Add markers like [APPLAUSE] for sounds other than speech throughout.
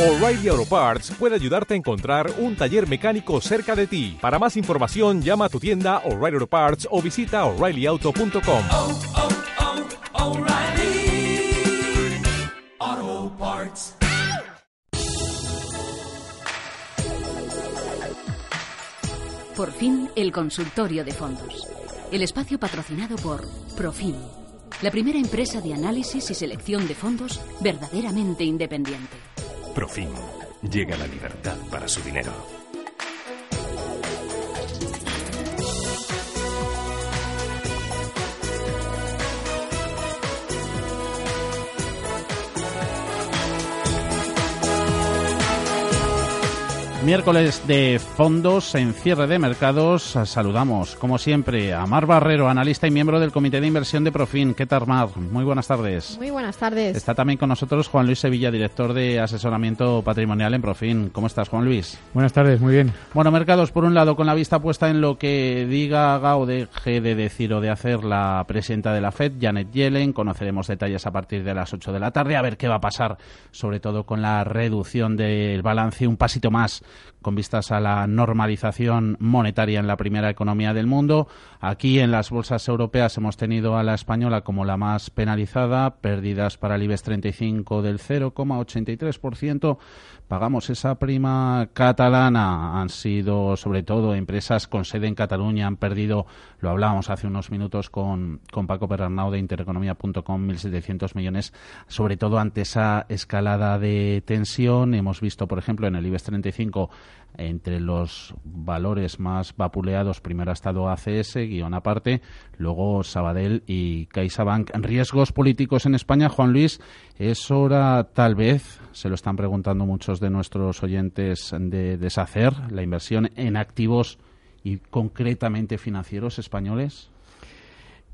O'Reilly Auto Parts puede ayudarte a encontrar un taller mecánico cerca de ti. Para más información, llama a tu tienda O'Reilly Auto Parts o visita oreillyauto.com. oh, oh, Parts. Por fin, el consultorio de fondos. El espacio patrocinado por Profim, la primera empresa de análisis y selección de fondos verdaderamente independiente. Profim. Llega la libertad para su dinero. Miércoles de fondos en cierre de mercados. Saludamos, como siempre, a Mar Barrero, analista y miembro del Comité de Inversión de Profin. ¿Qué tal, Mar? Muy buenas tardes. Muy buenas tardes. Está también con nosotros Juan Luis Sevilla, director de asesoramiento patrimonial en Profin. ¿Cómo estás, Juan Luis? Buenas tardes, muy bien. Bueno, mercados, por un lado, con la vista puesta en lo que diga, haga o deje de decir o de hacer la presidenta de la FED, Janet Yellen. Conoceremos detalles a partir de las 8 de la tarde, a ver qué va a pasar, sobre todo con la reducción del balance, un pasito más con vistas a la normalización monetaria en la primera economía del mundo. Aquí en las bolsas europeas hemos tenido a la española como la más penalizada, pérdidas para el IBEX 35 del 0,83%. Pagamos esa prima catalana. Han sido sobre todo empresas con sede en Cataluña, han perdido, lo hablábamos hace unos minutos con, con Paco Perarnau de intereconomía.com, 1.700 millones, sobre todo ante esa escalada de tensión. Hemos visto, por ejemplo, en el IBEX 35 entre los valores más vapuleados, primero ha estado ACS, guion aparte, luego Sabadell y CaixaBank. Riesgos políticos en España, Juan Luis, es hora tal vez, se lo están preguntando muchos de nuestros oyentes, de deshacer la inversión en activos y concretamente financieros españoles.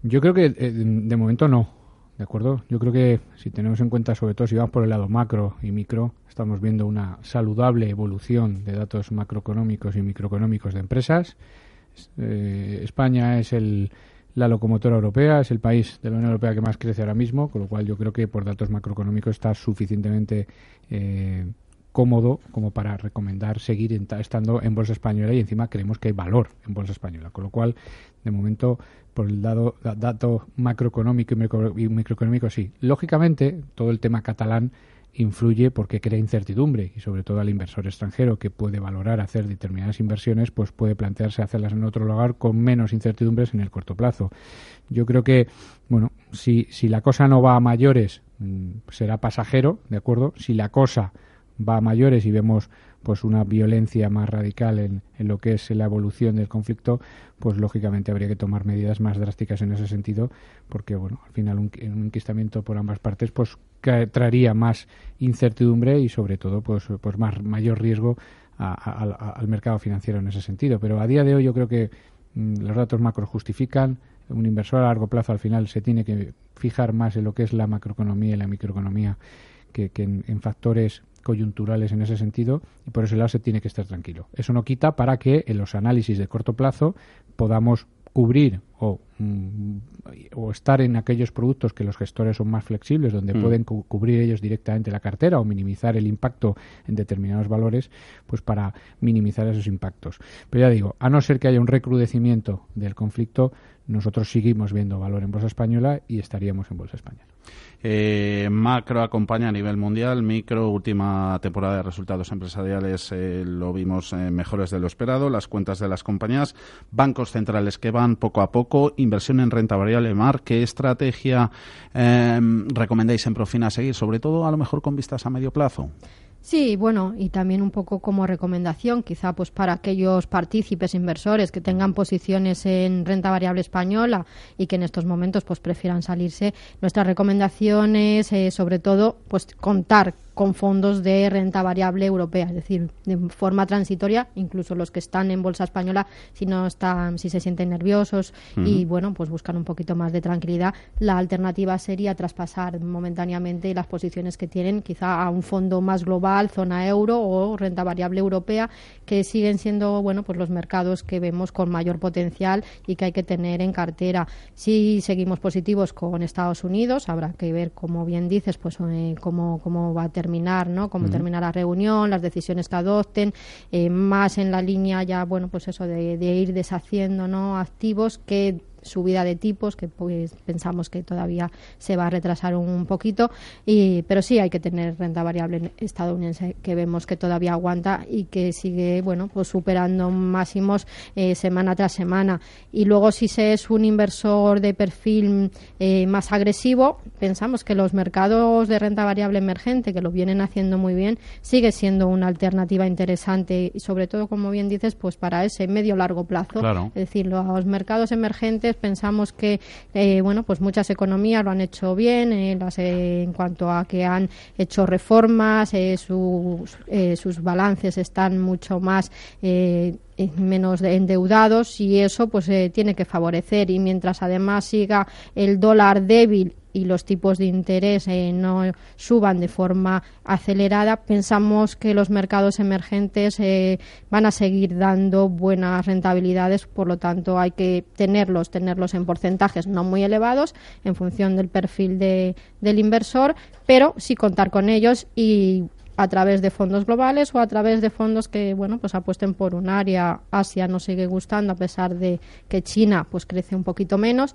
Yo creo que eh, de momento no. ¿De acuerdo? Yo creo que si tenemos en cuenta, sobre todo si vamos por el lado macro y micro, estamos viendo una saludable evolución de datos macroeconómicos y microeconómicos de empresas. Eh, España es el, la locomotora europea, es el país de la Unión Europea que más crece ahora mismo, con lo cual yo creo que por datos macroeconómicos está suficientemente eh, cómodo como para recomendar seguir estando en bolsa española y encima creemos que hay valor en bolsa española, con lo cual de momento por el dado, dato macroeconómico y, y microeconómico sí. Lógicamente todo el tema catalán influye porque crea incertidumbre y sobre todo al inversor extranjero que puede valorar hacer determinadas inversiones pues puede plantearse hacerlas en otro lugar con menos incertidumbres en el corto plazo. Yo creo que bueno, si, si la cosa no va a mayores será pasajero, ¿de acuerdo? Si la cosa va a mayores y vemos pues una violencia más radical en, en, lo que es la evolución del conflicto, pues lógicamente habría que tomar medidas más drásticas en ese sentido, porque bueno, al final un, un enquistamiento por ambas partes pues traería más incertidumbre y sobre todo pues, pues más mayor riesgo a, al mercado financiero en ese sentido. Pero a día de hoy yo creo que mmm, los datos macro justifican un inversor a largo plazo al final se tiene que fijar más en lo que es la macroeconomía y la microeconomía que, en factores coyunturales en ese sentido y por ese lado se tiene que estar tranquilo. Eso no quita para que en los análisis de corto plazo podamos cubrir o, mm, o, estar en aquellos productos que los gestores son más flexibles, donde mm. pueden cu cubrir ellos directamente la cartera o minimizar el impacto en determinados valores, pues para minimizar esos impactos. Pero ya digo, a no ser que haya un recrudecimiento del conflicto, nosotros seguimos viendo valor en bolsa española y estaríamos en bolsa española. Eh, macro acompaña a nivel mundial, micro, última temporada de resultados empresariales eh, lo vimos eh, mejores de lo esperado, las cuentas de las compañías, bancos centrales que van poco a poco, inversión en renta variable, mar, ¿qué estrategia eh, recomendáis en Profina seguir, sobre todo a lo mejor con vistas a medio plazo? Sí, bueno, y también un poco como recomendación, quizá pues para aquellos partícipes inversores que tengan posiciones en renta variable española y que en estos momentos pues prefieran salirse, nuestra recomendación es eh, sobre todo pues contar con fondos de renta variable europea, es decir, de forma transitoria, incluso los que están en bolsa española, si no están, si se sienten nerviosos uh -huh. y bueno, pues buscan un poquito más de tranquilidad, la alternativa sería traspasar momentáneamente las posiciones que tienen, quizá a un fondo más global, zona euro o renta variable europea, que siguen siendo bueno, pues los mercados que vemos con mayor potencial y que hay que tener en cartera. Si seguimos positivos con Estados Unidos, habrá que ver, como bien dices, pues eh, cómo, cómo va a terminar terminar, ¿no? Cómo termina la reunión, las decisiones que adopten, eh, más en la línea ya, bueno, pues eso de, de ir deshaciendo, ¿no? Activos que subida de tipos que pues pensamos que todavía se va a retrasar un poquito y pero sí hay que tener renta variable estadounidense que vemos que todavía aguanta y que sigue bueno pues superando máximos eh, semana tras semana y luego si se es un inversor de perfil eh, más agresivo pensamos que los mercados de renta variable emergente que lo vienen haciendo muy bien sigue siendo una alternativa interesante y sobre todo como bien dices pues para ese medio largo plazo Claro. es decir, los mercados emergentes pensamos que eh, bueno, pues muchas economías lo han hecho bien eh, las, eh, en cuanto a que han hecho reformas, eh, sus, sus balances están mucho más menos de- endeudados y eso pues tiene que favorecer. Y mientras además siga el dólar débil y los tipos de interés eh, no suban de forma acelerada, pensamos que los mercados emergentes eh, van a seguir dando buenas rentabilidades, por lo tanto hay que tenerlos, tenerlos en porcentajes no muy elevados en función del perfil de- del inversor, pero sí contar con ellos y a través de fondos globales o a través de fondos que bueno pues apuesten por un área Asia nos sigue gustando a pesar de que China pues crece un poquito menos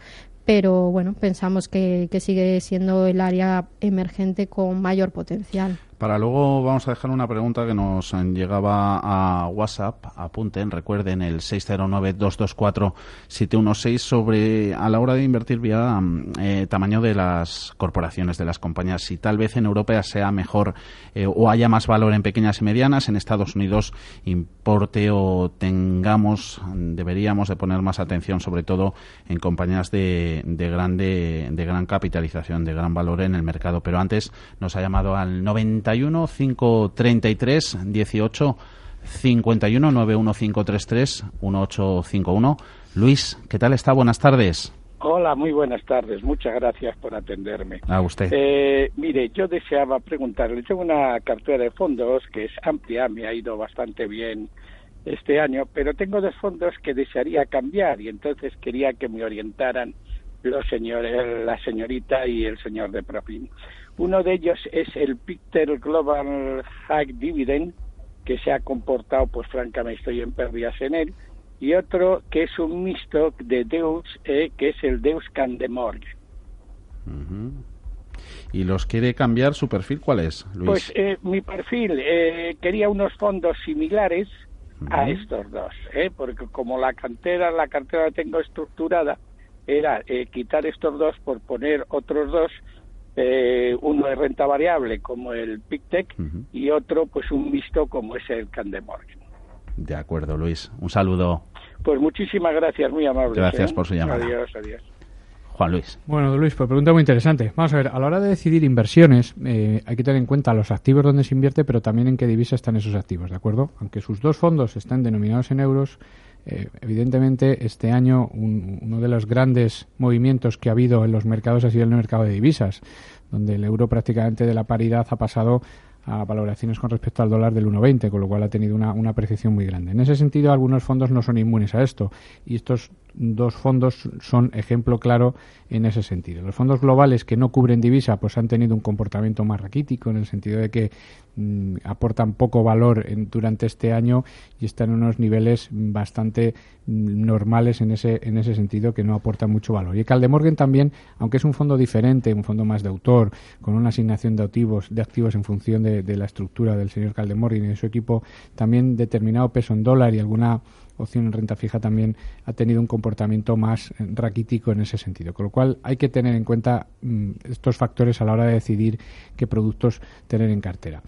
pero bueno pensamos que, que sigue siendo el área emergente con mayor potencial Para luego vamos a dejar una pregunta que nos llegaba a WhatsApp. Apunten, recuerden el 609-224-716 sobre a la hora de invertir vía mm, eh, tamaño de las corporaciones, de las compañías. Si tal vez en Europa sea mejor eh, o haya más valor en pequeñas y medianas, en Estados Unidos importe o tengamos, deberíamos de poner más atención sobre todo en compañías de, de grande, de gran capitalización, de gran valor en el mercado. Pero antes nos ha llamado al 91 533 18 51 91533 1851. Luis, ¿qué tal está? Buenas tardes. Hola, muy buenas tardes. Muchas gracias por atenderme. A usted. Eh, mire, yo deseaba preguntarle, tengo una cartera de fondos que es amplia, me ha ido bastante bien este año, pero tengo dos fondos que desearía cambiar y entonces quería que me orientaran los señores, la señorita y el señor de Profim. Uno de ellos es el Picter Global High Dividend, que se ha comportado, pues francamente estoy en pérdidas en él, y otro que es un mixto de Deus, eh, que es el Deus Candemorgue. Ujú. ¿Y los quiere cambiar su perfil? ¿Cuál es, Luis? Pues eh, mi perfil eh, quería unos fondos similares a estos dos, ¿eh? porque como la cantera, la cartera la tengo estructurada, era eh, quitar estos dos por poner otros dos, eh, uno de renta variable como el PICTEC y otro pues un mixto como es el Candemorgan. De acuerdo, Luis. Un saludo, Pues muchísimas gracias, muy amable. Gracias por su llamada. Adiós, adiós. Juan Luis. Bueno, Luis, pues pregunta muy interesante. Vamos a ver, a la hora de decidir inversiones, eh, hay que tener en cuenta los activos donde se invierte, pero también en qué divisa están esos activos, ¿de acuerdo? Aunque sus dos fondos están denominados en euros, eh, evidentemente este año un- uno de los grandes movimientos que ha habido en los mercados ha sido el mercado de divisas, donde el euro prácticamente de la paridad ha pasado a valoraciones con respecto al dólar del 1,20, con lo cual ha tenido una, una apreciación muy grande. En ese sentido, algunos fondos no son inmunes a esto y estos dos fondos son ejemplo claro en ese sentido. Los fondos globales que no cubren divisa pues han tenido un comportamiento más raquítico en el sentido de que mm, aportan poco valor en- durante este año y están en unos niveles bastante mm, normales en ese en ese sentido que no aportan mucho valor. Y Caldemorgan también, aunque es un fondo diferente, un fondo más de autor, con una asignación de activos, de activos en función de, de la estructura del señor Caldemorgan y de su equipo, también determinado peso en dólar y alguna opción en renta fija también ha tenido un comportamiento más eh, raquítico en ese sentido. Con lo cual hay que tener en cuenta mm, estos factores a la hora de decidir qué productos tener en cartera.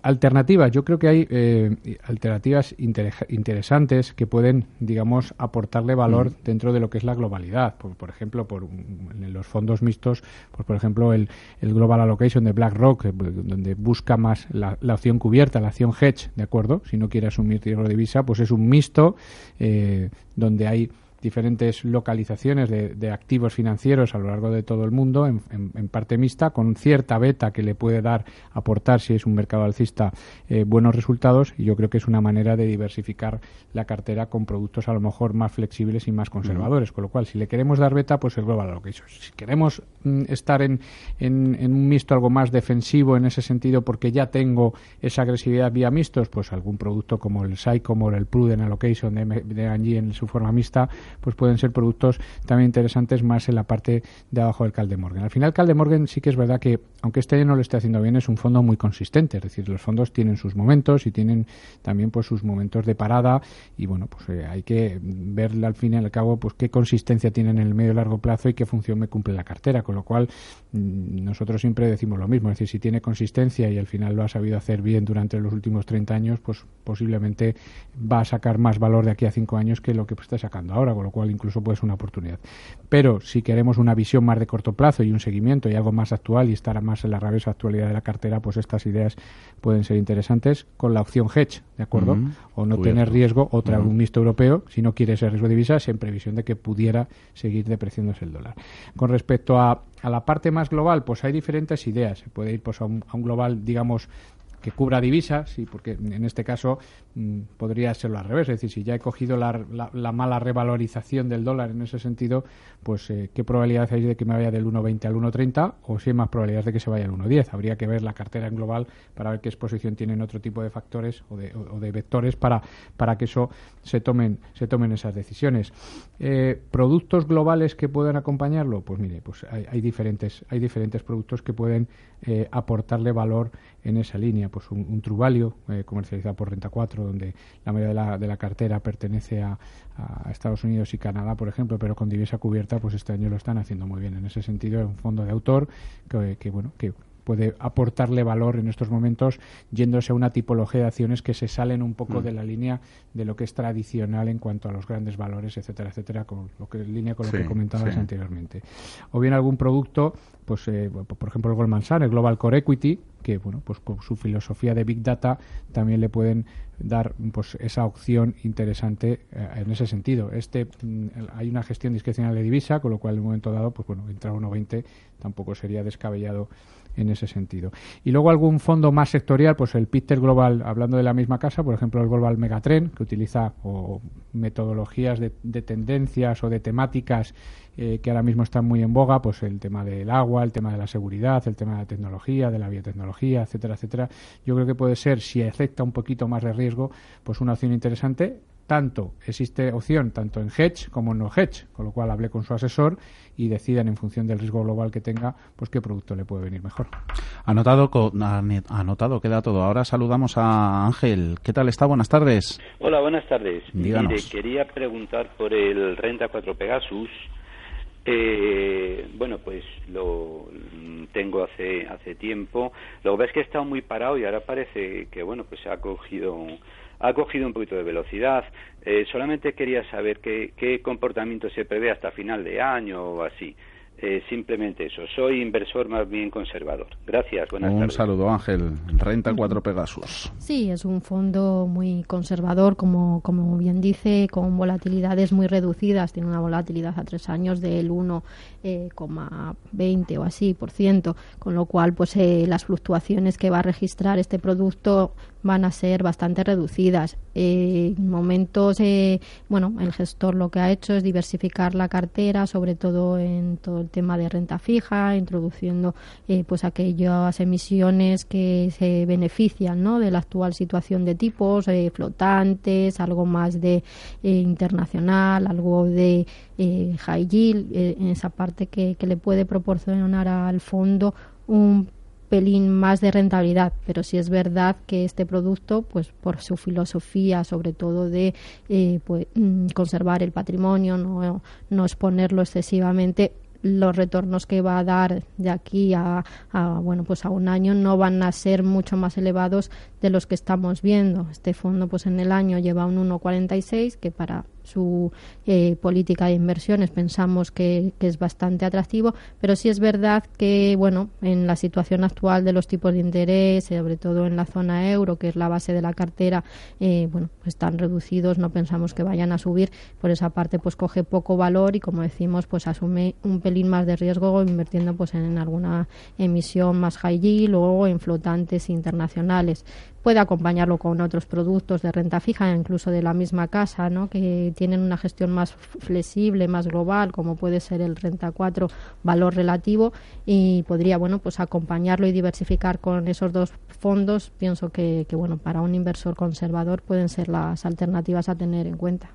Alternativas, yo creo que hay eh, alternativas inter- interesantes que pueden, digamos, aportarle valor dentro de lo que es la globalidad. Por, por ejemplo, por un- en los fondos mixtos, pues por ejemplo el, el Global Allocation de BlackRock, eh, donde busca más la, la opción cubierta, la opción hedge, ¿de acuerdo? Si no quiere asumir riesgo de divisa, pues es un mixto eh, donde hay diferentes localizaciones de, activos financieros a lo largo de todo el mundo, en, parte mixta, con cierta beta que le puede dar, aportar, si es un mercado alcista, eh, buenos resultados. Y yo creo que es una manera de diversificar la cartera con productos a lo mejor más flexibles y más conservadores. Con lo cual, si le queremos dar beta, pues el Global Allocation. Si queremos mm, estar en, en, un mixto algo más defensivo en ese sentido, porque ya tengo esa agresividad vía mixtos, pues algún producto como el Sycomore, el Prudent Allocation de, de en su forma mixta, pues pueden ser productos también interesantes más en la parte de abajo del Caldemorgan. Al final, Caldemorgan sí que es verdad que, aunque este año no lo esté haciendo bien, es un fondo muy consistente. Es decir, los fondos tienen sus momentos y tienen también pues sus momentos de parada y bueno, pues eh, hay que ver al fin y al cabo pues qué consistencia tienen en el medio y largo plazo y qué función me cumple la cartera. Con lo cual, nosotros siempre decimos lo mismo. Es decir, si tiene consistencia y al final lo ha sabido hacer bien durante los últimos 30 años, pues posiblemente va a sacar más valor de aquí a 5 años que lo que está sacando ahora con lo cual incluso puede ser una oportunidad. Pero si queremos una visión más de corto plazo y un seguimiento y algo más actual y estar más en la rabiosa actualidad de la cartera, pues estas ideas pueden ser interesantes con la opción hedge, ¿de acuerdo? O no tener riesgo, otra un mixto europeo, si no quiere ese riesgo de divisas, en previsión de que pudiera seguir depreciándose el dólar. Con respecto a, a la parte más global, pues hay diferentes ideas. Se puede ir pues, a, un, a un global, digamos, que cubra divisas, sí, porque en este caso mm, podría serlo al revés, es decir, si ya he cogido la, la, mala revalorización del dólar en ese sentido, pues eh, qué probabilidad hay de que me vaya del 1,20 al 1,30 o si hay más probabilidades de que se vaya al 1,10. Habría que ver la cartera en global para ver qué exposición tienen otro tipo de factores o de, o, de vectores para, para que eso se tomen, se tomen esas decisiones. Eh, ¿Productos globales que puedan acompañarlo? Pues mire, pues hay, diferentes, hay diferentes productos que pueden eh, aportarle valor en esa línea. Pues un, Truvalio eh, comercializado por Renta 4, donde la mayoría de la, de la cartera pertenece a, Estados Unidos y Canadá, por ejemplo, pero con divisa cubierta, pues este año lo están haciendo muy bien. En ese sentido, es un fondo de autor que, que bueno, que puede aportarle valor en estos momentos yéndose a una tipología de acciones que se salen un poco mm. de la línea de lo que es tradicional en cuanto a los grandes valores, etcétera, etcétera, con lo que en línea con lo que comentabas anteriormente. O bien algún producto, pues eh, por ejemplo el Goldman Sachs, el Global Core Equity, que bueno, pues con su filosofía de Big Data también le pueden dar pues esa opción interesante eh, en ese sentido. Este mm, hay una gestión discrecional de divisa, con lo cual en un momento dado, pues bueno, entrar a 1.20 tampoco sería descabellado en ese sentido. Y luego algún fondo más sectorial, pues el Peter Global, hablando de la misma casa, por ejemplo el Global Megatrend, que utiliza o metodologías de, tendencias o de temáticas eh, que ahora mismo están muy en boga, pues el tema del agua, el tema de la seguridad, el tema de la tecnología, de la biotecnología, etcétera, etcétera. Yo creo que puede ser, si acepta un poquito más de riesgo, pues una opción interesante tanto existe opción tanto en hedge como en no hedge, con lo cual hablé con su asesor y decidan en función del riesgo global que tenga, pues qué producto le puede venir mejor. Anotado, anotado queda todo. Ahora saludamos a Ángel. ¿Qué tal está? Buenas tardes. Hola, buenas tardes. Mire, quería preguntar por el Renta 4 Pegasus. Eh, bueno, pues lo tengo hace hace tiempo. Lo que es que ha estado muy parado y ahora parece que bueno, pues ha cogido ha cogido un poquito de velocidad. Eh, solamente quería saber qué comportamiento se prevé hasta final de año o así. Eh, simplemente eso. Soy inversor más bien conservador. Gracias. Buenas un saludo, Ángel. Renta 4 Pegasus. Sí, es un fondo muy conservador, como, como bien dice, con volatilidades muy reducidas. Tiene una volatilidad a tres años del 1,20 eh, o así por ciento, con lo cual, pues eh, las fluctuaciones que va a registrar este producto van a ser bastante reducidas. en momentos, bueno, el gestor lo que ha hecho es diversificar la cartera, sobre todo en todo el tema de renta fija, introduciendo eh, pues aquellas emisiones que se benefician ¿no? de la actual situación de tipos, eh, flotantes, algo más de eh, internacional, algo de high yield, en esa parte que, que le puede proporcionar al fondo un pelín más de rentabilidad, pero sí es verdad que este producto, pues por su filosofía, sobre todo de pues, mm, conservar el patrimonio, no, no exponerlo excesivamente, los retornos que va a dar de aquí a, bueno pues a un año no van a ser mucho más elevados de los que estamos viendo. Este fondo pues en el año lleva un 1,46 que para su eh, política de inversiones pensamos que, es bastante atractivo, pero sí es verdad que, bueno, en la situación actual de los tipos de interés, sobre todo en la zona euro, que es la base de la cartera, eh, bueno, pues están reducidos, no pensamos que vayan a subir, por esa parte pues coge poco valor y como decimos, pues asume un pelín más de riesgo invirtiendo pues en alguna emisión más high yield o en flotantes internacionales puede acompañarlo con otros productos de renta fija, incluso de la misma casa, ¿no? que tienen una gestión más flexible, más global, como puede ser el renta 4 valor relativo, y podría bueno pues acompañarlo y diversificar con esos dos fondos. Pienso que, que bueno para un inversor conservador pueden ser las alternativas a tener en cuenta.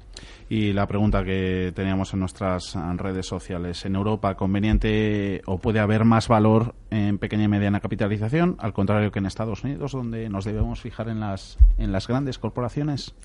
Y la pregunta que teníamos en nuestras redes sociales, ¿en Europa conveniente o puede haber más valor en pequeña y mediana capitalización, al contrario que en Estados Unidos, donde nos debemos fijar en las, en las grandes corporaciones?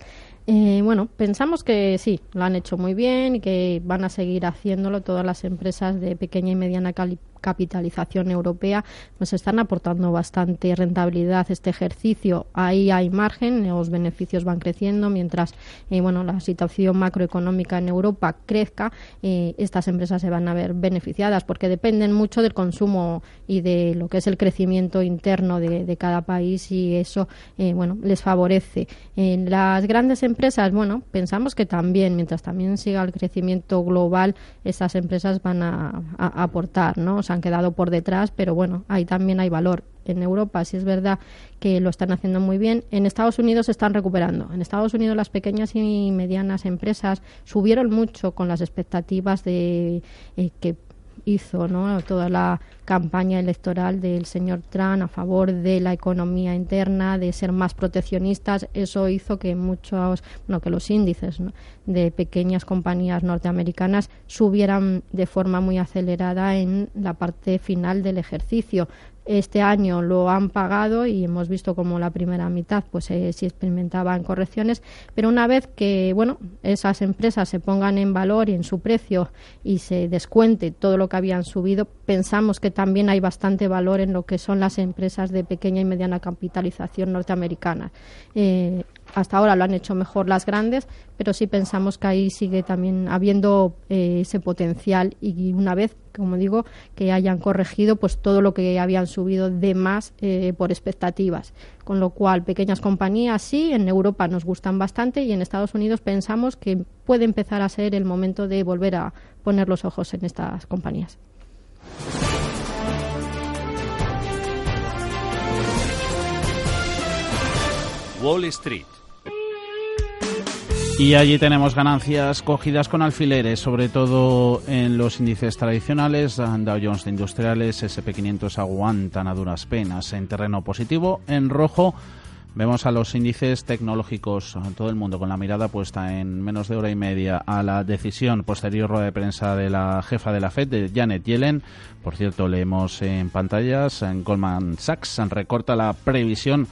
Eh, bueno, pensamos que sí, lo han hecho muy bien y que van a seguir haciéndolo todas las empresas de pequeña y mediana capitalización europea nos están aportando bastante rentabilidad este ejercicio. Ahí hay margen, los beneficios van creciendo mientras eh, bueno la situación macroeconómica en Europa crezca, eh, estas empresas se van a ver beneficiadas porque dependen mucho del consumo y de lo que es el crecimiento interno de, cada país y eso eh, bueno les favorece. En las grandes empresas, bueno, pensamos que también, mientras también siga el crecimiento global, estas empresas van a, a aportar, ¿no? Han quedado por detrás, pero bueno, ahí también hay valor. En Europa sí es verdad que lo están haciendo muy bien. En Estados Unidos se están recuperando. En Estados Unidos las pequeñas y medianas empresas subieron mucho con las expectativas de eh, que hizo toda la campaña electoral del señor Trump a favor de la economía interna, de ser más proteccionistas. Eso hizo que muchos, bueno, que los índices de pequeñas compañías norteamericanas subieran de forma muy acelerada en la parte final del ejercicio este año lo han pagado y hemos visto como la primera mitad pues eh, sí experimentaban correcciones, pero una vez que bueno esas empresas se pongan en valor y en su precio y se descuente todo lo que habían subido, pensamos que también hay bastante valor en lo que son las empresas de pequeña y mediana capitalización norteamericanas. Eh, hasta ahora lo han hecho mejor las grandes, pero sí pensamos que ahí sigue también habiendo eh, ese potencial y una vez, como digo, que hayan corregido pues todo lo que habían subido de más eh, por expectativas. Con lo cual, pequeñas compañías sí, en Europa nos gustan bastante y en Estados Unidos pensamos que puede empezar a ser el momento de volver a poner los ojos en estas compañías. Wall Street y allí tenemos ganancias cogidas con alfileres, sobre todo en los índices tradicionales. Dow Jones de Industriales, SP500 aguantan a duras penas en terreno positivo. En rojo vemos a los índices tecnológicos, todo el mundo con la mirada puesta en menos de hora y media a la decisión posterior rueda de prensa de la jefa de la Fed, de Janet Yellen. Por cierto, leemos en pantallas, en Goldman Sachs recorta la previsión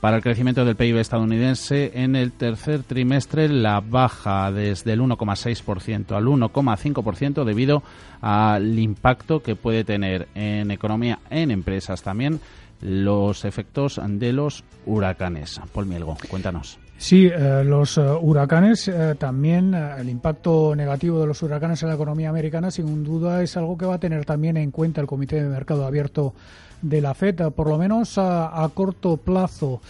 para el crecimiento del PIB estadounidense en el tercer trimestre, la baja desde el 1,6% al 1,5% debido al impacto que puede tener en economía, en empresas también, los efectos de los huracanes. Paul Mielgo, cuéntanos. Sí, eh, los eh, huracanes eh, también, el impacto negativo de los huracanes en la economía americana, sin duda, es algo que va a tener también en cuenta el Comité de Mercado Abierto de la FED, por lo menos a, corto plazo.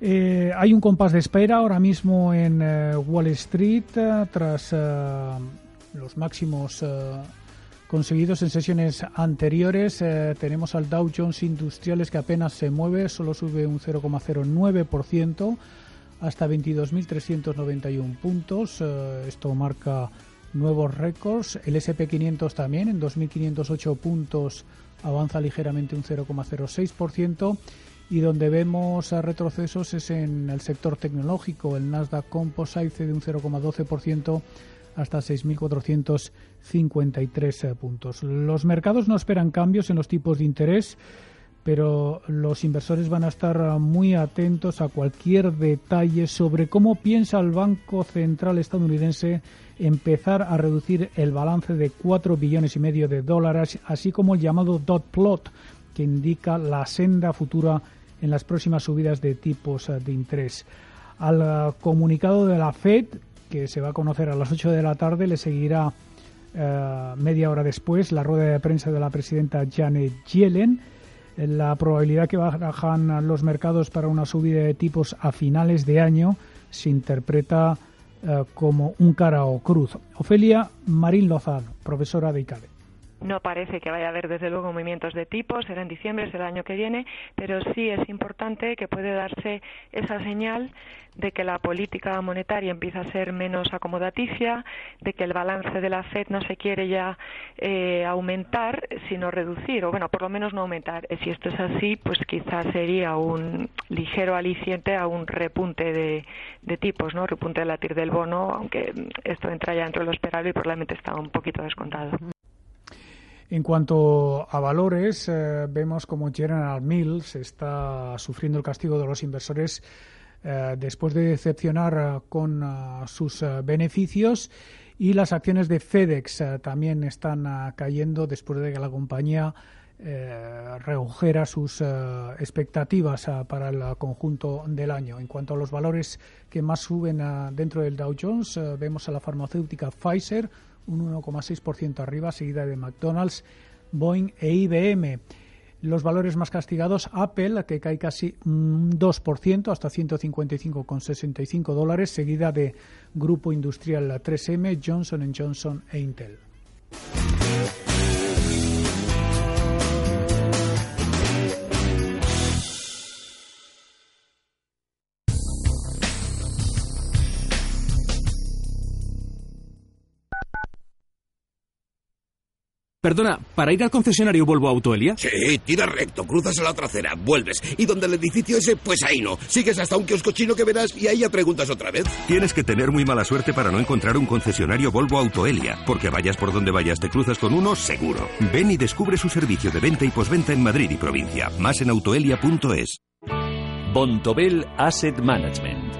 Eh, hay un compás de espera ahora mismo en eh, Wall Street eh, tras los máximos conseguidos en sesiones anteriores. tenemos al Dow Jones Industriales que apenas se mueve, solo sube un 0,09% hasta 22.391 puntos. esto marca nuevos récords. El SP500 también en 2.508 puntos avanza ligeramente un 0,06% y donde vemos retrocesos es en el sector tecnológico. El Nasdaq Composite de un 0,12% hasta 6.453 puntos. Los mercados no esperan cambios en los tipos de interés, pero los inversores van a estar muy atentos a cualquier detalle sobre cómo piensa el Banco Central estadounidense empezar a reducir el balance de 4 billones y medio de dólares, así como el llamado dot plot, que indica la senda futura en las próximas subidas de tipos de interés. Al comunicado de la Fed que se va a conocer a las 8 de la tarde. Le seguirá eh, media hora después la rueda de prensa de la presidenta Janet Yellen. La probabilidad que bajan los mercados para una subida de tipos a finales de año se interpreta eh, como un cara o cruz. Ofelia Marín Lozano, profesora de ICADE. No parece que vaya a haber, desde luego, movimientos de tipos, será en diciembre, será el año que viene, pero sí es importante que puede darse esa señal de que la política monetaria empieza a ser menos acomodaticia, de que el balance de la Fed no se quiere ya eh, aumentar, sino reducir, o bueno, por lo menos no aumentar. Si esto es así, pues quizás sería un ligero aliciente a un repunte de, de tipos, ¿no? Repunte de la TIR del bono, aunque esto entra ya dentro de lo esperable y probablemente está un poquito descontado. En cuanto a valores, eh, vemos como General Mills está sufriendo el castigo de los inversores eh, después de decepcionar eh, con sus beneficios y las acciones de FedEx también están cayendo después de que la compañía redujera sus expectativas para el conjunto del año. En cuanto a los valores que más suben dentro del Dow Jones, vemos a la farmacéutica Pfizer un 1,6% arriba, seguida de McDonald's, Boeing e IBM. Los valores más castigados, Apple, que cae casi un 2%, hasta 155,65 dólares, seguida de Grupo Industrial 3M, Johnson Johnson e Intel. Perdona, ¿para ir al concesionario Volvo Autoelia? Sí, tira recto, cruzas a la trasera, vuelves. Y donde el edificio ese, pues ahí no. Sigues hasta un kiosco chino que verás y ahí ya preguntas otra vez. Tienes que tener muy mala suerte para no encontrar un concesionario Volvo Autoelia, porque vayas por donde vayas te cruzas con uno seguro. Ven y descubre su servicio de venta y posventa en Madrid y provincia. Más en autoelia.es. Bontobel Asset Management.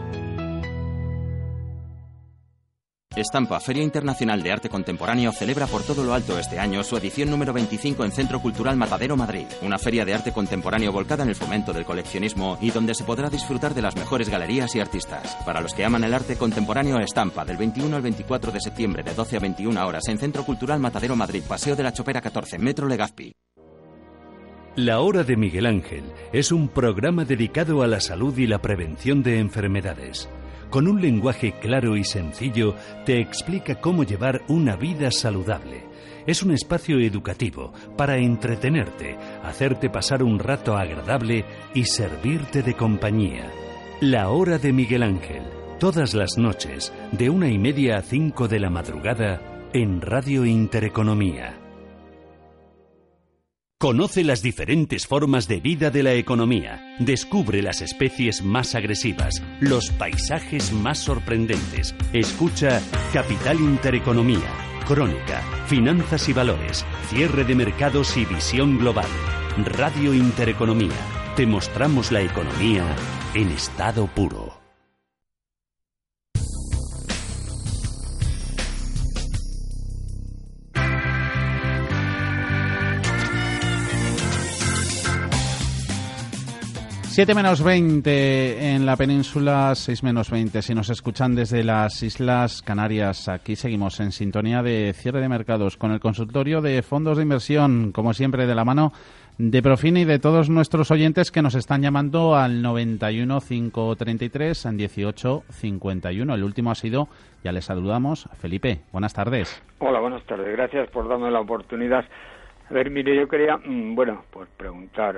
Estampa, Feria Internacional de Arte Contemporáneo, celebra por todo lo alto este año su edición número 25 en Centro Cultural Matadero, Madrid. Una feria de arte contemporáneo volcada en el fomento del coleccionismo y donde se podrá disfrutar de las mejores galerías y artistas. Para los que aman el arte contemporáneo, Estampa, del 21 al 24 de septiembre, de 12 a 21 horas, en Centro Cultural Matadero, Madrid, Paseo de la Chopera 14, Metro Legazpi. La Hora de Miguel Ángel es un programa dedicado a la salud y la prevención de enfermedades con un lenguaje claro y sencillo, te explica cómo llevar una vida saludable. Es un espacio educativo para entretenerte, hacerte pasar un rato agradable y servirte de compañía. La hora de Miguel Ángel, todas las noches, de una y media a cinco de la madrugada, en Radio Intereconomía. Conoce las diferentes formas de vida de la economía. Descubre las especies más agresivas, los paisajes más sorprendentes. Escucha Capital Intereconomía, Crónica, Finanzas y Valores, Cierre de Mercados y Visión Global. Radio Intereconomía. Te mostramos la economía en estado puro. Siete menos 20 en la península, 6 menos 20 si nos escuchan desde las Islas Canarias. Aquí seguimos en sintonía de cierre de mercados con el consultorio de fondos de inversión, como siempre, de la mano de Profine y de todos nuestros oyentes que nos están llamando al 91 533 18 51. El último ha sido, ya les saludamos, Felipe. Buenas tardes. Hola, buenas tardes. Gracias por darme la oportunidad. A ver, mire, yo quería, mm, bueno, pues preguntar.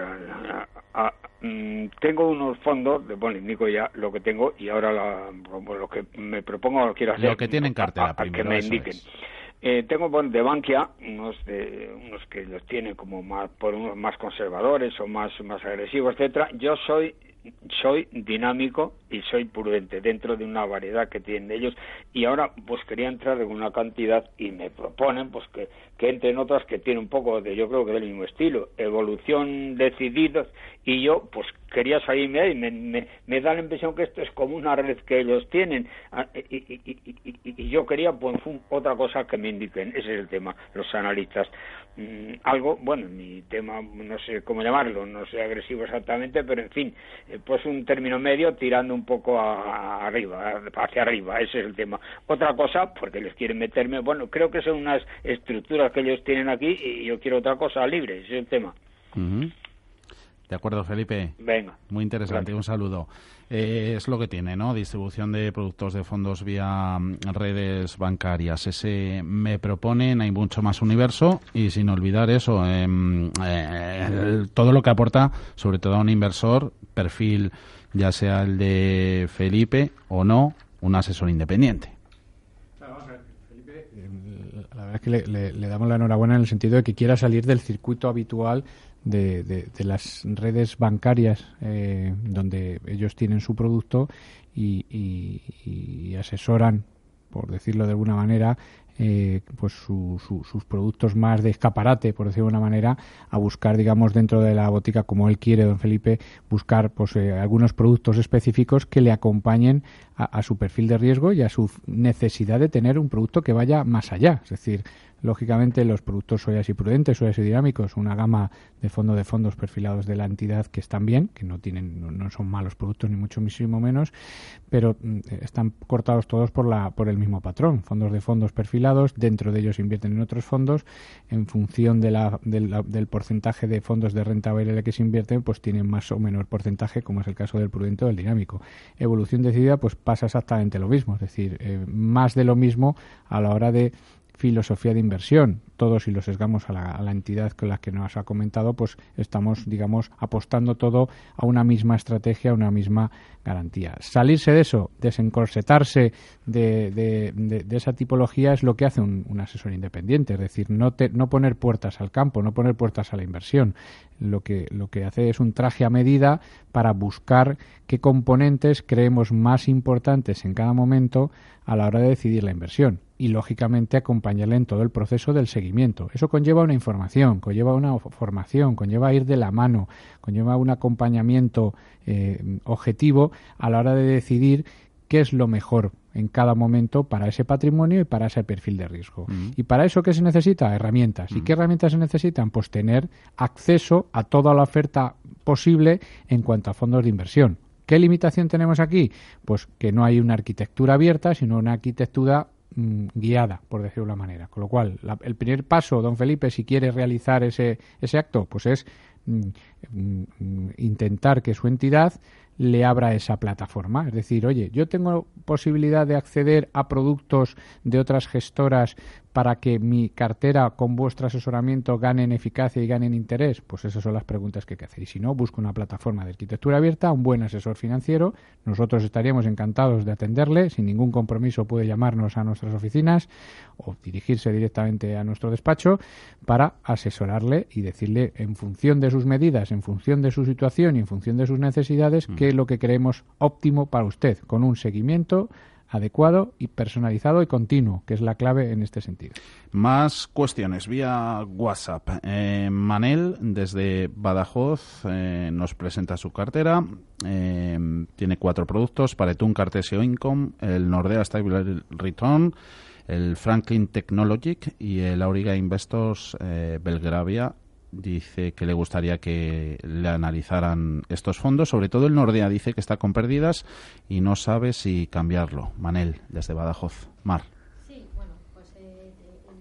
Mm, tengo unos fondos, de, bueno, indico ya lo que tengo y ahora lo que me propongo lo quiero hacer. Lo que tienen cartera, que me indiquen. Eh, tengo bueno, de Bankia, unos, de, unos que los tienen como más, por unos más conservadores o más, más agresivos, etcétera. Yo soy soy dinámico y soy prudente dentro de una variedad que tienen ellos. Y ahora pues quería entrar en una cantidad y me proponen pues que, que entre en otras que tienen un poco de yo creo que del mismo estilo evolución decididos. Y yo pues quería salirme me, me, me, da la impresión que esto es como una red que ellos tienen. Ah, y, y, y, y yo quería pues otra cosa que me indiquen. Ese es el tema los analistas mm, algo bueno mi tema no sé cómo llamarlo no sé agresivo exactamente pero en fin eh, pues un término medio tirando un poco a, arriba hacia arriba ese es el tema. Otra cosa porque les quieren meterme bueno creo que son unas estructuras que ellos tienen aquí y yo quiero otra cosa libre ese es el tema de acuerdo, Felipe. Venga. Muy interesante, un saludo. Eh, es lo que tiene, ¿no? Distribución de productos de fondos vía mm, redes bancarias. Ese me proponen, hay mucho más universo y sin olvidar eso, em, eh, todo lo que aporta, sobre todo a un inversor, perfil, ya sea el de Felipe o no, un asesor independiente. Eh, la verdad es que le, le, damos la enhorabuena en el sentido de que quiera salir del circuito habitual de, de, las redes bancarias eh, donde ellos tienen su producto y, y, asesoran, por decirlo de alguna manera, eh, pues sus productos más de escaparate, por decirlo de una manera, a buscar, digamos, dentro de la botica, como él quiere, don Felipe, buscar pues eh, algunos productos específicos que le acompañen a, a, su perfil de riesgo y a su necesidad de tener un producto que vaya más allá. Es decir, lógicamente los productos soyas y prudentes, soyas y dinámicos, una gama de fondo de fondos perfilados de la entidad que están bien, que no tienen, no, son malos productos ni mucho menos, pero mm, están cortados todos por la, por el mismo patrón, fondos de fondos perfilados, dentro de ellos invierten en otros fondos, en función de la, del porcentaje de fondos de renta variable que se invierten, pues tienen más o menor porcentaje, como es el caso del prudente o del dinámico. Evolución decidida, pues pasa exactamente lo mismo, es decir, eh, más de lo mismo a la hora de filosofía de inversión. Todos, si lo sesgamos a la, entidad con la que nos ha comentado, pues estamos, digamos, apostando todo a una misma estrategia, a una misma garantía. Salirse de eso, desencorsetarse de, de, esa tipología es lo que hace un, asesor independiente, es decir, no, no poner puertas al campo, no poner puertas a la inversión. Lo que, lo que hace es un traje a medida para buscar qué componentes creemos más importantes en cada momento a la hora de decidir la inversión y lógicamente acompañarle en todo el proceso del seguimiento. Eso conlleva una información, conlleva una formación, conlleva ir de la mano, conlleva un acompañamiento eh, objetivo a la hora de decidir qué es lo mejor en cada momento para ese patrimonio y para ese perfil de riesgo. ¿Y para eso qué se necesita? Herramientas. ¿Y qué herramientas se necesitan? Pues tener acceso a toda la oferta posible en cuanto a fondos de inversión. ¿Qué limitación tenemos aquí? Pues que no hay una arquitectura abierta, sino una arquitectura Mm, guiada, por decirlo de una manera. Con lo cual, el primer paso, don Felipe, si quiere realizar ese, ese acto, pues es mm, mm, intentar que su entidad le abra esa plataforma. Es decir, oye, yo tengo posibilidad de acceder a productos de otras gestoras para que mi cartera con vuestro asesoramiento gane en eficacia y gane en interés? Pues esas son las preguntas que hay que hacer. Y si no, busco una plataforma de arquitectura abierta, un buen asesor financiero. Nosotros estaríamos encantados de atenderle. Sin ningún compromiso puede llamarnos a nuestras oficinas o dirigirse directamente a nuestro despacho para asesorarle y decirle en función de sus medidas, en función de su situación y en función de sus necesidades, mm. qué es lo que creemos óptimo para usted, con un seguimiento adecuado y personalizado y continuo, que es la clave en este sentido. Más cuestiones vía WhatsApp. Eh, Manel, desde Badajoz, eh, nos presenta su cartera. Eh, tiene cuatro productos, Paretún Cartesio Income, el Nordea Stable Return, el Franklin Technologic y el Auriga Investors Belgravia dice que le gustaría que le analizaran estos fondos, sobre todo el Nordea dice que está con pérdidas y no sabe si cambiarlo. Manel, desde Badajoz. Mar. Sí, bueno, pues eh,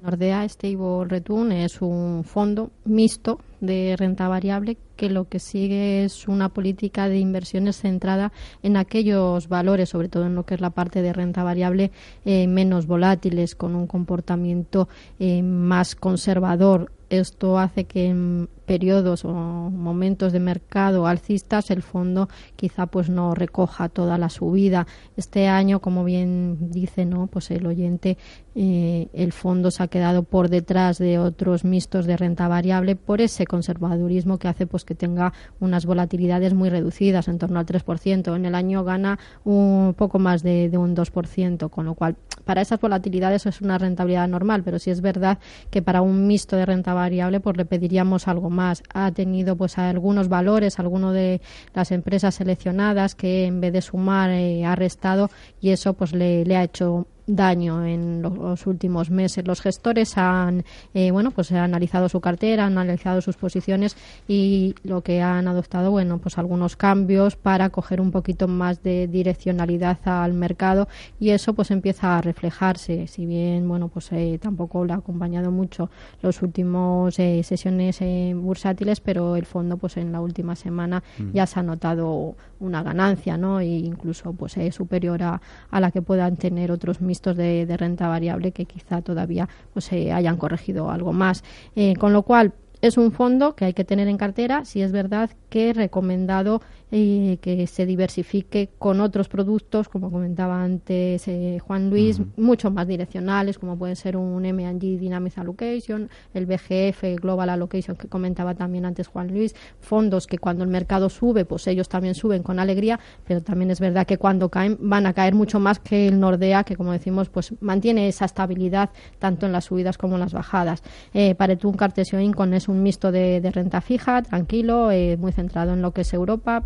Nordea Stable Return es un fondo mixto de renta variable que lo que sigue es una política de inversiones centrada en aquellos valores, sobre todo en lo que es la parte de renta variable, eh, menos volátiles, con un comportamiento eh, más conservador esto hace que en periodos o momentos de mercado alcistas el fondo quizá pues no recoja toda la subida. Este año como bien dice no pues el oyente eh, el fondo se ha quedado por detrás de otros mixtos de renta variable por ese conservadurismo que hace pues que tenga unas volatilidades muy reducidas en torno al 3% en el año gana un poco más de, de un 2% con lo cual para esas volatilidades es una rentabilidad normal pero sí es verdad que para un mixto de renta variable pues le pediríamos algo más ha tenido pues algunos valores alguno de las empresas seleccionadas que en vez de sumar eh, ha restado y eso pues le, le ha hecho daño en los últimos meses. Los gestores han, eh, bueno, pues han analizado su cartera, han analizado sus posiciones y lo que han adoptado, bueno, pues algunos cambios para coger un poquito más de direccionalidad al mercado y eso pues empieza a reflejarse. Si bien, bueno, pues eh, tampoco le ha acompañado mucho los últimos eh, sesiones bursátiles, pero el fondo pues en la última semana mm. ya se ha notado una ganancia, ¿no? E incluso pues es superior a, a la que puedan tener otros de, renta variable que quizá todavía pues, se hayan corregido algo más. Eh, con lo cual, es un fondo que hay que tener en cartera, si es verdad que he recomendado eh, que se diversifique con otros productos, como comentaba antes eh, Juan Luis, mucho más direccionales, como pueden ser un M&G Dynamic Allocation, el BGF Global Allocation que comentaba también antes Juan Luis, fondos que cuando el mercado sube, pues ellos también suben con alegría, pero también es verdad que cuando caen van a caer mucho más que el Nordea, que como decimos, pues mantiene esa estabilidad tanto en las subidas como en las bajadas. Eh, Paretum Cartesio Incon es un mixto de, renta fija, tranquilo, eh, muy centrado en lo que es Europa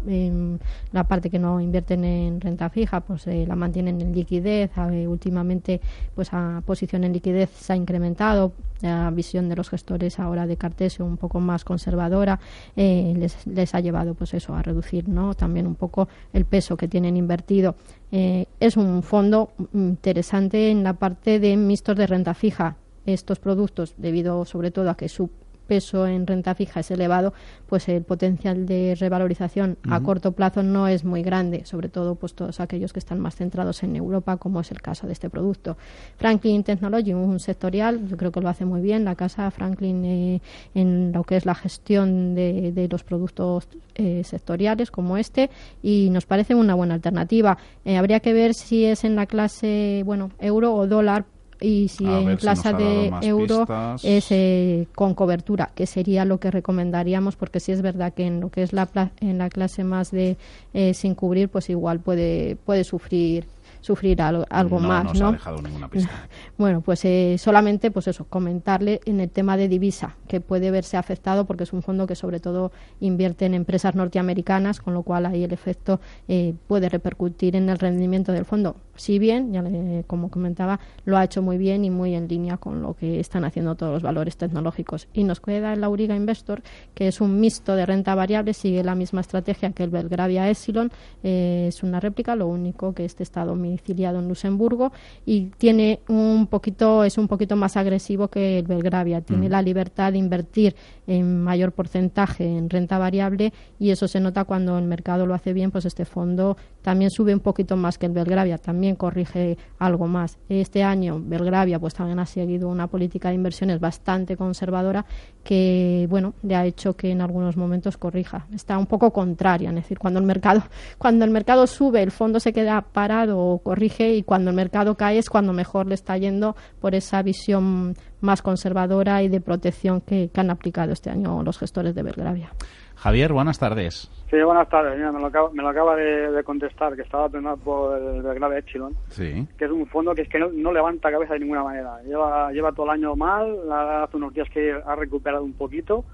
la parte que no invierten en renta fija, pues eh, la mantienen en liquidez. últimamente, pues a posición en liquidez se ha incrementado. La visión de los gestores ahora de Cartesio un poco más conservadora eh, les, les, ha llevado, pues eso, a reducir, ¿no? También un poco el peso que tienen invertido. Eh, es un fondo interesante en la parte de mixtos de renta fija estos productos debido sobre todo a que su peso en renta fija es elevado, pues el potencial de revalorización a corto plazo no es muy grande, sobre todo pues todos aquellos que están más centrados en Europa, como es el caso de este producto. Franklin Technology, un sectorial, yo creo que lo hace muy bien la casa Franklin eh, en lo que es la gestión de, los productos eh, sectoriales como este y nos parece una buena alternativa. Eh, habría que ver si es en la clase, bueno, euro o dólar y si en plaza de euro es eh, con cobertura, que sería lo que recomendaríamos, porque si es verdad que en lo que es la, en la clase más de eh, sin cubrir, pues igual puede, puede sufrir sufrir algo, algo no más, ¿no? Ha dejado ninguna pista. [LAUGHS] Bueno, pues eh, solamente, pues eso, comentarle en el tema de divisa, que puede verse afectado porque es un fondo que sobre todo invierte en empresas norteamericanas, con lo cual ahí el efecto eh, puede repercutir en el rendimiento del fondo. Si bien, ya como comentaba, lo ha hecho muy bien y muy en línea con lo que están haciendo todos los valores tecnológicos. Y nos queda el Auriga Investor, que es un mixto de renta variable, sigue la misma estrategia que el Belgravia Epsilon, eh, es una réplica, lo único que este está domiciliado en Luxemburgo y tiene un poquito, es un poquito más agresivo que el Belgravia, tiene mm. la libertad de invertir en mayor porcentaje en renta variable y eso se nota cuando el mercado lo hace bien, pues este fondo también sube un poquito más que el Belgravia, también corrige algo más. Este año Belgravia pues también ha seguido una política de inversiones bastante conservadora que bueno, le ha hecho que en algunos momentos corrija. Está un poco contraria, es decir, cuando el mercado [LAUGHS] cuando el mercado sube, el fondo se queda parado o corrige y cuando el mercado cae es cuando mejor le está yendo por esa visión más conservadora y de protección que, han aplicado este año los gestores de Belgravia. Javier, buenas tardes. Sí, buenas tardes. me, lo acaba, de, contestar, que estaba pensando por el Belgrave Epsilon, sí. que es un fondo que es que no, levanta cabeza de ninguna manera. Lleva, lleva todo el año mal, hace unos días que ha recuperado un poquito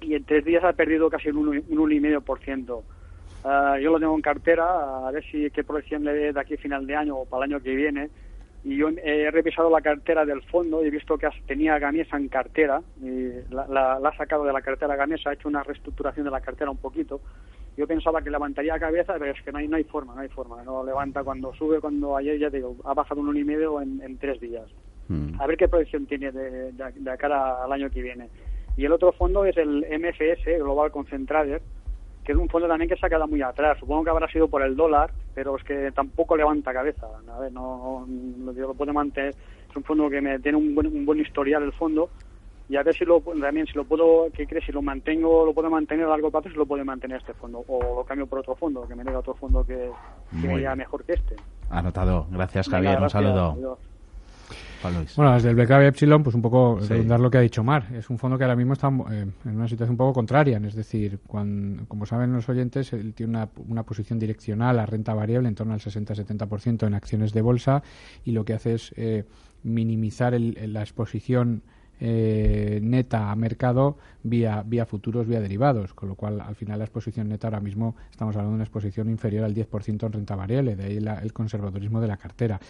y en tres días ha perdido casi un 1,5%. Uh, yo lo tengo en cartera, a ver si qué proyección le dé de aquí a final de año o para el año que viene y yo he revisado la cartera del fondo y he visto que tenía Gamesa en cartera, y la, ha sacado de la cartera Gamesa, ha hecho una reestructuración de la cartera un poquito. Yo pensaba que levantaría cabeza, pero es que no hay, no hay forma, no hay forma. No levanta cuando sube, cuando ayer ya digo, ha bajado un uno y medio en, en tres días. Mm. A ver qué proyección tiene de, de, cara al año que viene. Y el otro fondo es el MFS, Global Concentrader, que es un fondo también que se ha quedado muy atrás. Supongo que habrá sido por el dólar, pero es que tampoco levanta cabeza. A ver, no, lo puede mantener. Es un fondo que me, tiene un buen, un buen historial el fondo, y a ver si lo también si lo puedo qué crees si lo mantengo lo puedo mantener a largo plazo si lo puede mantener este fondo. O lo cambio por otro fondo que me diga otro fondo que, que me mejor que este. Anotado. Gracias Javier. Un saludo bueno, desde el BKB Epsilon, pues un poco dar lo que ha dicho Mar. Es un fondo que ahora mismo está eh, en una situación un poco contraria. Es decir, cuando, como saben los oyentes, él tiene una, una posición direccional a renta variable en torno al 60-70% en acciones de bolsa y lo que hace es eh, minimizar la exposición eh, neta a mercado vía, vía futuros, vía derivados, con lo cual al final la exposición neta ahora mismo estamos hablando de una exposición inferior al 10% en renta variable, de ahí el conservadurismo de la cartera.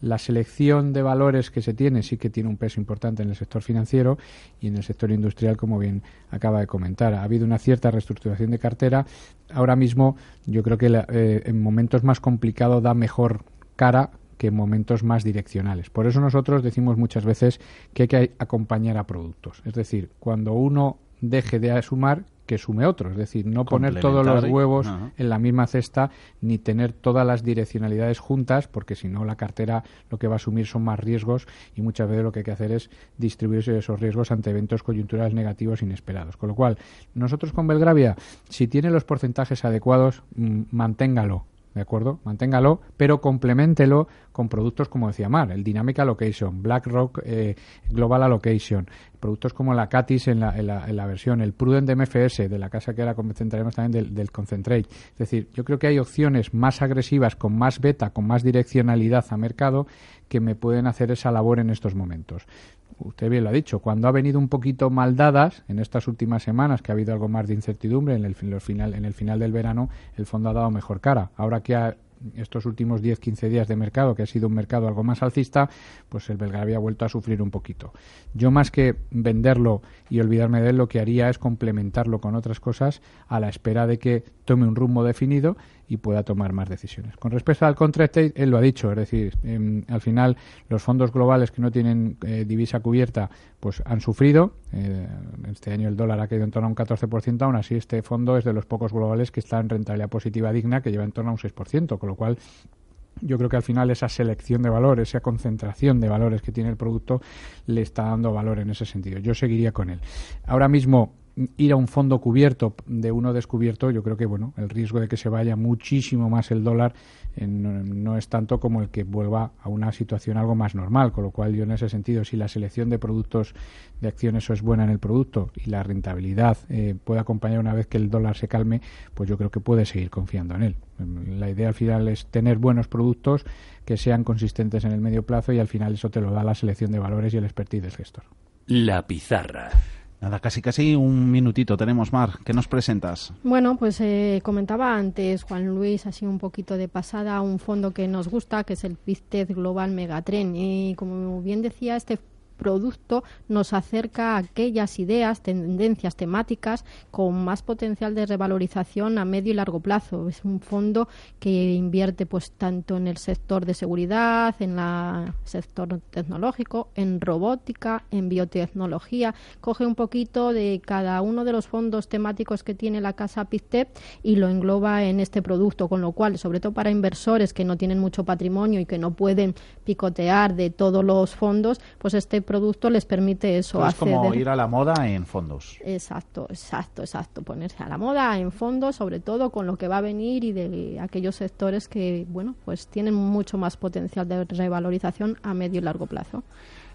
La selección de valores que se tiene sí que tiene un peso importante en el sector financiero y en el sector industrial, como bien acaba de comentar. Ha habido una cierta reestructuración de cartera. Ahora mismo yo creo que eh, en momentos más complicados da mejor cara que momentos más direccionales. Por eso nosotros decimos muchas veces que hay que acompañar a productos. Es decir, cuando uno deje de sumar, que sume otro. Es decir, no poner todos los huevos en la misma cesta ni tener todas las direccionalidades juntas, porque si no la cartera lo que va a asumir son más riesgos y muchas veces lo que hay que hacer es distribuir esos riesgos ante eventos coyunturales negativos inesperados. Con lo cual, nosotros con Belgravia, si tiene los porcentajes adecuados, mm, manténgalo ¿de acuerdo? Manténgalo, pero complementelo con productos como decía Mar, el Dynamic Allocation, BlackRock eh, Global Allocation, productos como la Catis en la, en la, versión, el Prudent MFS, de la casa que ahora concentraremos también del, del, Concentrate. Es decir, yo creo que hay opciones más agresivas, con más beta, con más direccionalidad a mercado, que me pueden hacer esa labor en estos momentos usted bien lo ha dicho, cuando ha venido un poquito mal dadas en estas últimas semanas, que ha habido algo más de incertidumbre en el, final, en el final del verano, el fondo ha dado mejor cara. Ahora que ha estos últimos 10-15 días de mercado, que ha sido un mercado algo más alcista, pues el Belgravia ha vuelto a sufrir un poquito. Yo más que venderlo y olvidarme de él, lo que haría es complementarlo con otras cosas a la espera de que tome un rumbo definido y pueda tomar más decisiones. Con respecto al contract él lo ha dicho, es decir, em, al final los fondos globales que no tienen eh, divisa cubierta pues han sufrido. Eh, este año el dólar ha caído en torno a un 14%, aún así este fondo es de los pocos globales que está en rentabilidad positiva digna, que lleva en torno a un 6%, con lo cual yo creo que al final esa selección de valores, esa concentración de valores que tiene el producto, le está dando valor en ese sentido. Yo seguiría con él. Ahora mismo ir a un fondo cubierto de uno descubierto, yo creo que bueno, el riesgo de que se vaya muchísimo más el dólar no es tanto como el que vuelva a una situación algo más normal, con lo cual yo en ese sentido, si la selección de productos de acciones es buena en el producto y la rentabilidad eh, puede acompañar una vez que el dólar se calme, pues yo creo que puede seguir confiando en él. La idea al final es tener buenos productos que sean consistentes en el medio plazo y al final eso te lo da la selección de valores y el expertise del gestor. La pizarra. Nada, casi casi un minutito tenemos, Mar. ¿Qué nos presentas? Bueno, pues eh, comentaba antes Juan Luis, así un poquito de pasada, un fondo que nos gusta, que es el PISTED Global Megatren. Y como bien decía, este producto nos acerca a aquellas ideas, tendencias temáticas con más potencial de revalorización a medio y largo plazo. Es un fondo que invierte pues tanto en el sector de seguridad, en el sector tecnológico, en robótica, en biotecnología. Coge un poquito de cada uno de los fondos temáticos que tiene la casa PICTEP y lo engloba en este producto, con lo cual, sobre todo para inversores que no tienen mucho patrimonio y que no pueden picotear de todos los fondos, pues este producto les permite eso. es como ir a la moda en fondos. Exacto, exacto, exacto. Ponerse a la moda en fondos, sobre todo con lo que va a venir y de aquellos sectores que, bueno, pues tienen mucho más potencial de revalorización a medio y largo plazo.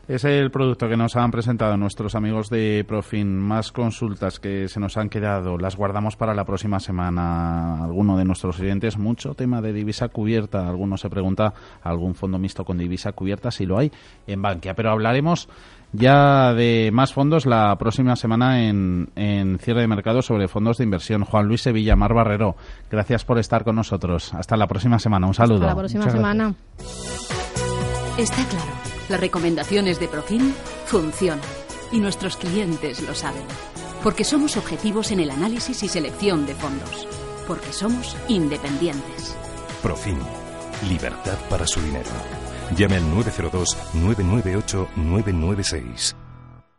Es el producto que nos han presentado nuestros amigos de Profin. Más consultas que se nos han quedado, las guardamos para la próxima semana. Alguno de nuestros oyentes, mucho tema de divisa cubierta. Alguno se pregunta, ¿algún fondo mixto con divisa cubierta? Si lo hay en Bankia. Pero hablaremos ya de más fondos la próxima semana en, en cierre de mercado sobre fondos de inversión. Juan Luis Sevilla, Mar Barrero, gracias por estar con nosotros. Hasta la próxima semana. Un saludo. Hasta la próxima semana. Está claro. Las recomendaciones de Profim funcionan y nuestros clientes lo saben. Porque somos objetivos en el análisis y selección de fondos. Porque somos independientes. Profim. Libertad para su dinero. Llame al 902-998-996.